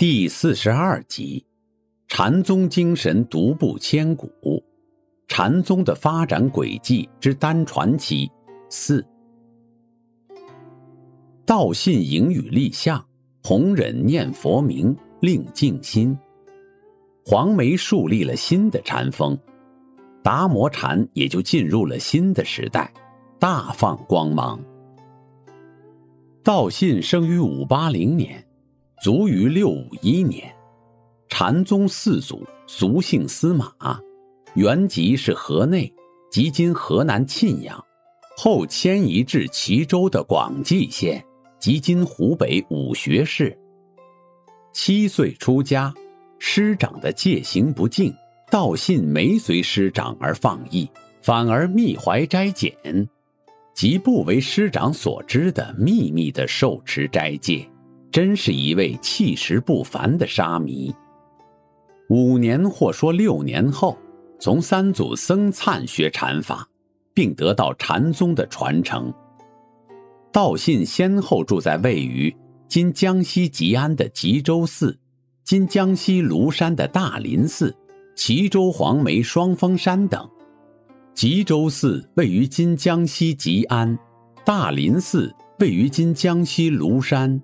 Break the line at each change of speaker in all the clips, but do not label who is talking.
第四十二集：禅宗精神独步千古，禅宗的发展轨迹之单传奇四。道信迎语立相，弘忍念佛名。令静心。黄梅树立了新的禅风，达摩禅也就进入了新的时代，大放光芒。道信生于五八零年，卒于六五一年。禅宗四祖俗姓司马，原籍是河内（即今河南沁阳），后迁移至齐州的广济县（即今湖北武穴市）。七岁出家，师长的戒行不敬，道信没随师长而放逸，反而密怀斋减，即不为师长所知的秘密的受持斋戒，真是一位气势不凡的沙弥。五年或说六年后，从三祖僧璨学禅法，并得到禅宗的传承。道信先后住在位于。今江西吉安的吉州寺，今江西庐山的大林寺，齐州黄梅双峰山等。吉州寺位于今江西吉安，大林寺位于今江西庐山。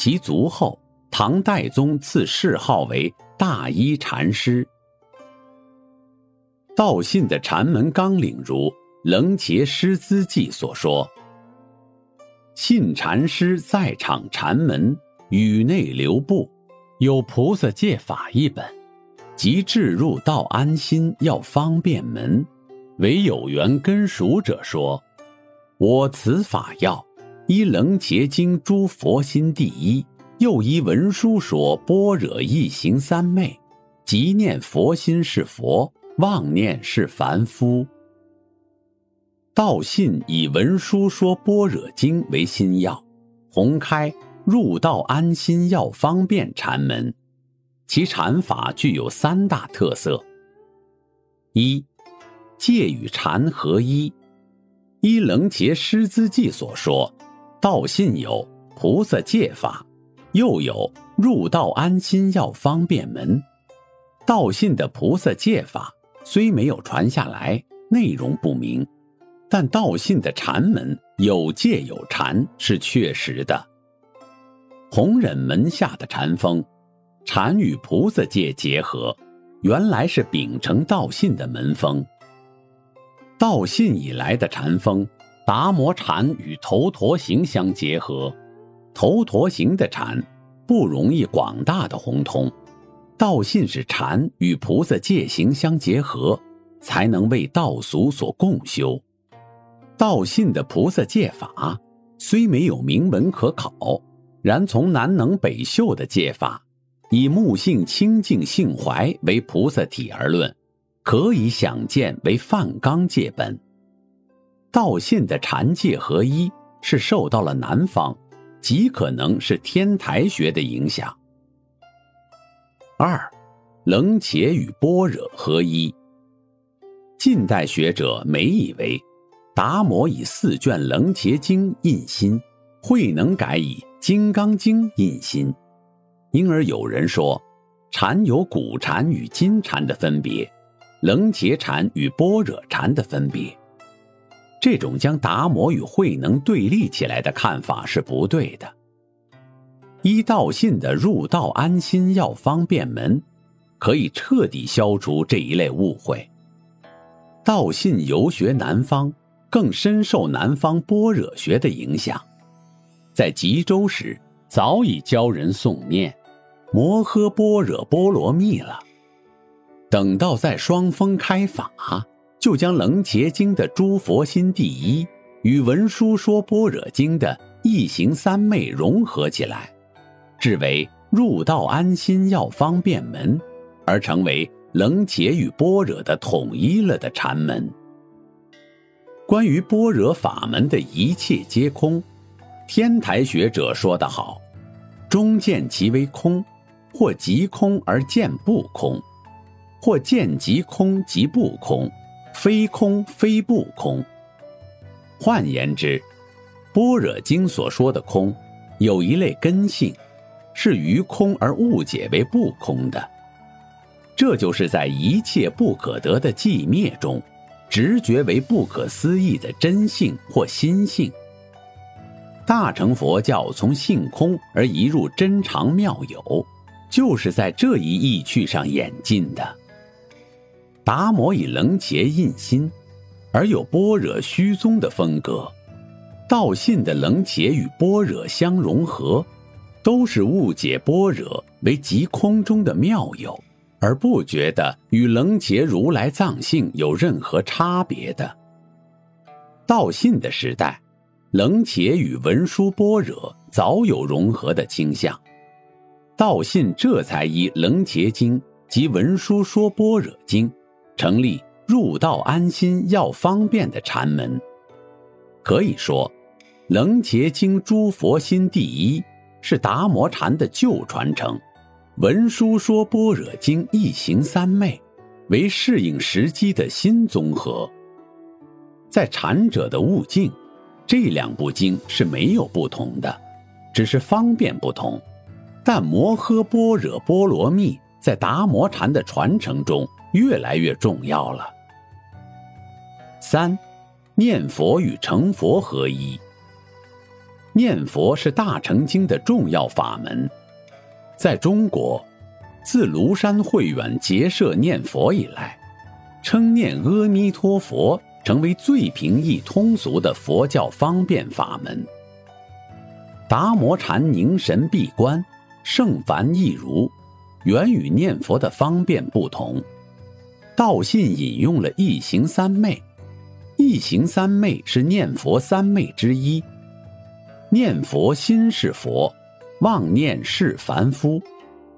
其卒后，唐代宗赐谥号为大一禅师。道信的禅门纲领如《楞伽师资记》所说。信禅师在场禅门宇内留步，有菩萨戒法一本，即至入道安心要方便门，唯有缘根熟者说：“我此法要依楞伽经诸佛心第一，又依文殊说般若一行三昧，即念佛心是佛，妄念是凡夫。”道信以文殊说般若经为心要，弘开入道安心要方便禅门，其禅法具有三大特色：一，戒与禅合一。依楞伽师资记所说，道信有菩萨戒法，又有入道安心要方便门。道信的菩萨戒法虽没有传下来，内容不明。但道信的禅门有戒有禅是确实的。弘忍门下的禅风，禅与菩萨戒结合，原来是秉承道信的门风。道信以来的禅风，达摩禅与头陀行相结合，头陀行的禅不容易广大的宏通，道信是禅与菩萨戒行相结合，才能为道俗所共修。道信的菩萨戒法虽没有明文可考，然从南能北秀的戒法，以木性清净性怀为菩萨体而论，可以想见为梵纲戒本。道信的禅戒合一，是受到了南方，极可能是天台学的影响。二，楞伽与般若合一。近代学者没以为。达摩以四卷《楞伽经》印心，慧能改以《金刚经》印心，因而有人说，禅有古禅与今禅的分别，楞伽禅与般若禅的分别。这种将达摩与慧能对立起来的看法是不对的。依道信的入道安心要方便门，可以彻底消除这一类误会。道信游学南方。更深受南方般若学的影响，在吉州时早已教人诵念“摩诃般若波罗蜜”了。等到在双峰开法，就将《楞伽经》的诸佛心第一与《文殊说般若经》的一行三昧融合起来，制为入道安心要方便门，而成为冷解与般若的统一了的禅门。关于般若法门的一切皆空，天台学者说得好：“终见其为空，或即空而见不空，或见即空即不空，非空非不空。”换言之，《般若经》所说的空，有一类根性，是于空而误解为不空的。这就是在一切不可得的寂灭中，直觉为不可思议的真性或心性。大乘佛教从性空而移入真常妙有，就是在这一意趣上演进的。达摩以楞伽印心。而有般若虚宗的风格，道信的冷解与般若相融合，都是误解般若为即空中的妙有，而不觉得与冷解如来藏性有任何差别的。道信的时代，冷解与文殊般若早有融合的倾向，道信这才以楞伽经及文殊说般若经成立。入道安心要方便的禅门，可以说，楞伽经诸佛心第一是达摩禅的旧传承，文殊说般若经一行三昧为适应时机的新综合。在禅者的悟境，这两部经是没有不同的，只是方便不同。但摩诃般若波罗蜜在达摩禅的传承中越来越重要了。三，念佛与成佛合一。念佛是大乘经的重要法门，在中国，自庐山慧远结社念佛以来，称念阿弥陀佛成为最平易通俗的佛教方便法门。达摩禅凝神闭关，圣凡亦如，原与念佛的方便不同。道信引用了一行三昧。一行三昧是念佛三昧之一，念佛心是佛，妄念是凡夫，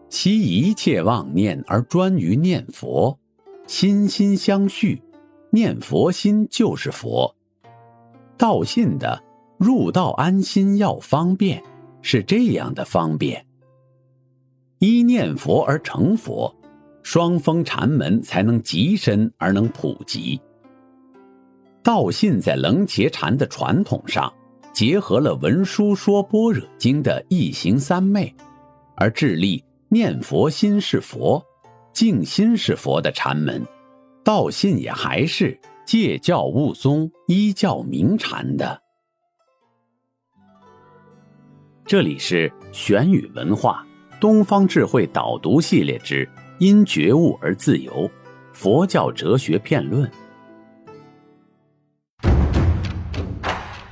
其一切妄念而专于念佛，心心相续，念佛心就是佛。道信的入道安心要方便，是这样的方便。一念佛而成佛，双峰禅门才能极深而能普及。道信在楞伽禅的传统上，结合了文殊说般若经的一行三昧，而致力念佛心是佛，静心是佛的禅门。道信也还是借教悟宗、依教明禅的。这里是玄宇文化东方智慧导读系列之“因觉悟而自由”佛教哲学辩论。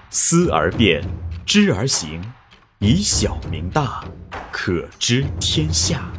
思而变，知而行，以小明大，可知天下。